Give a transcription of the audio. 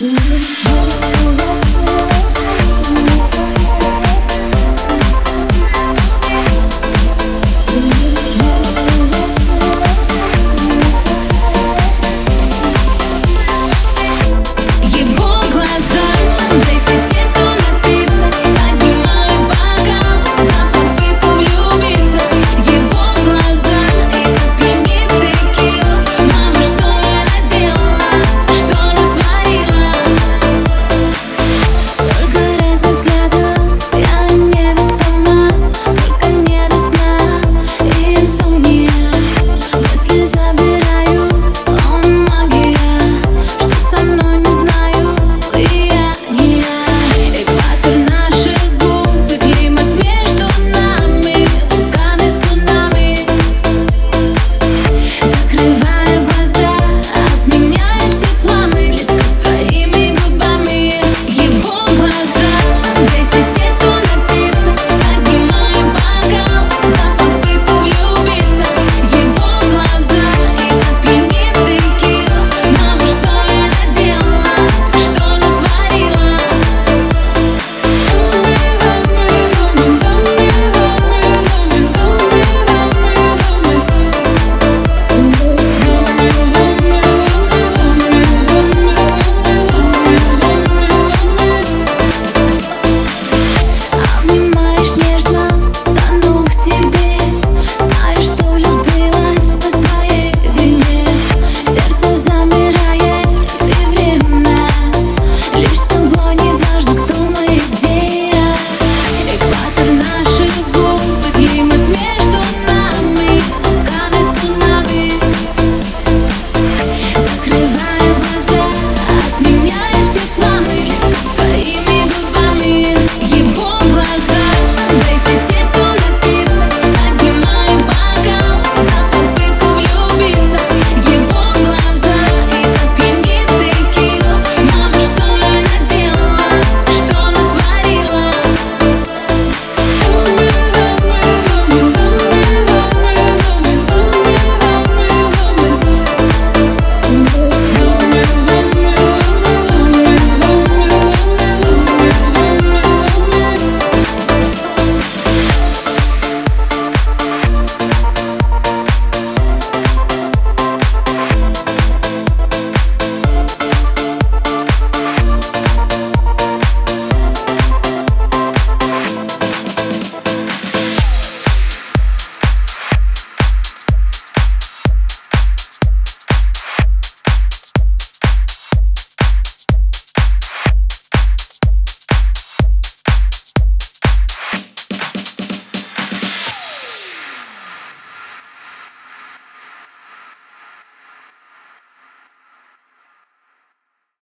Feeling more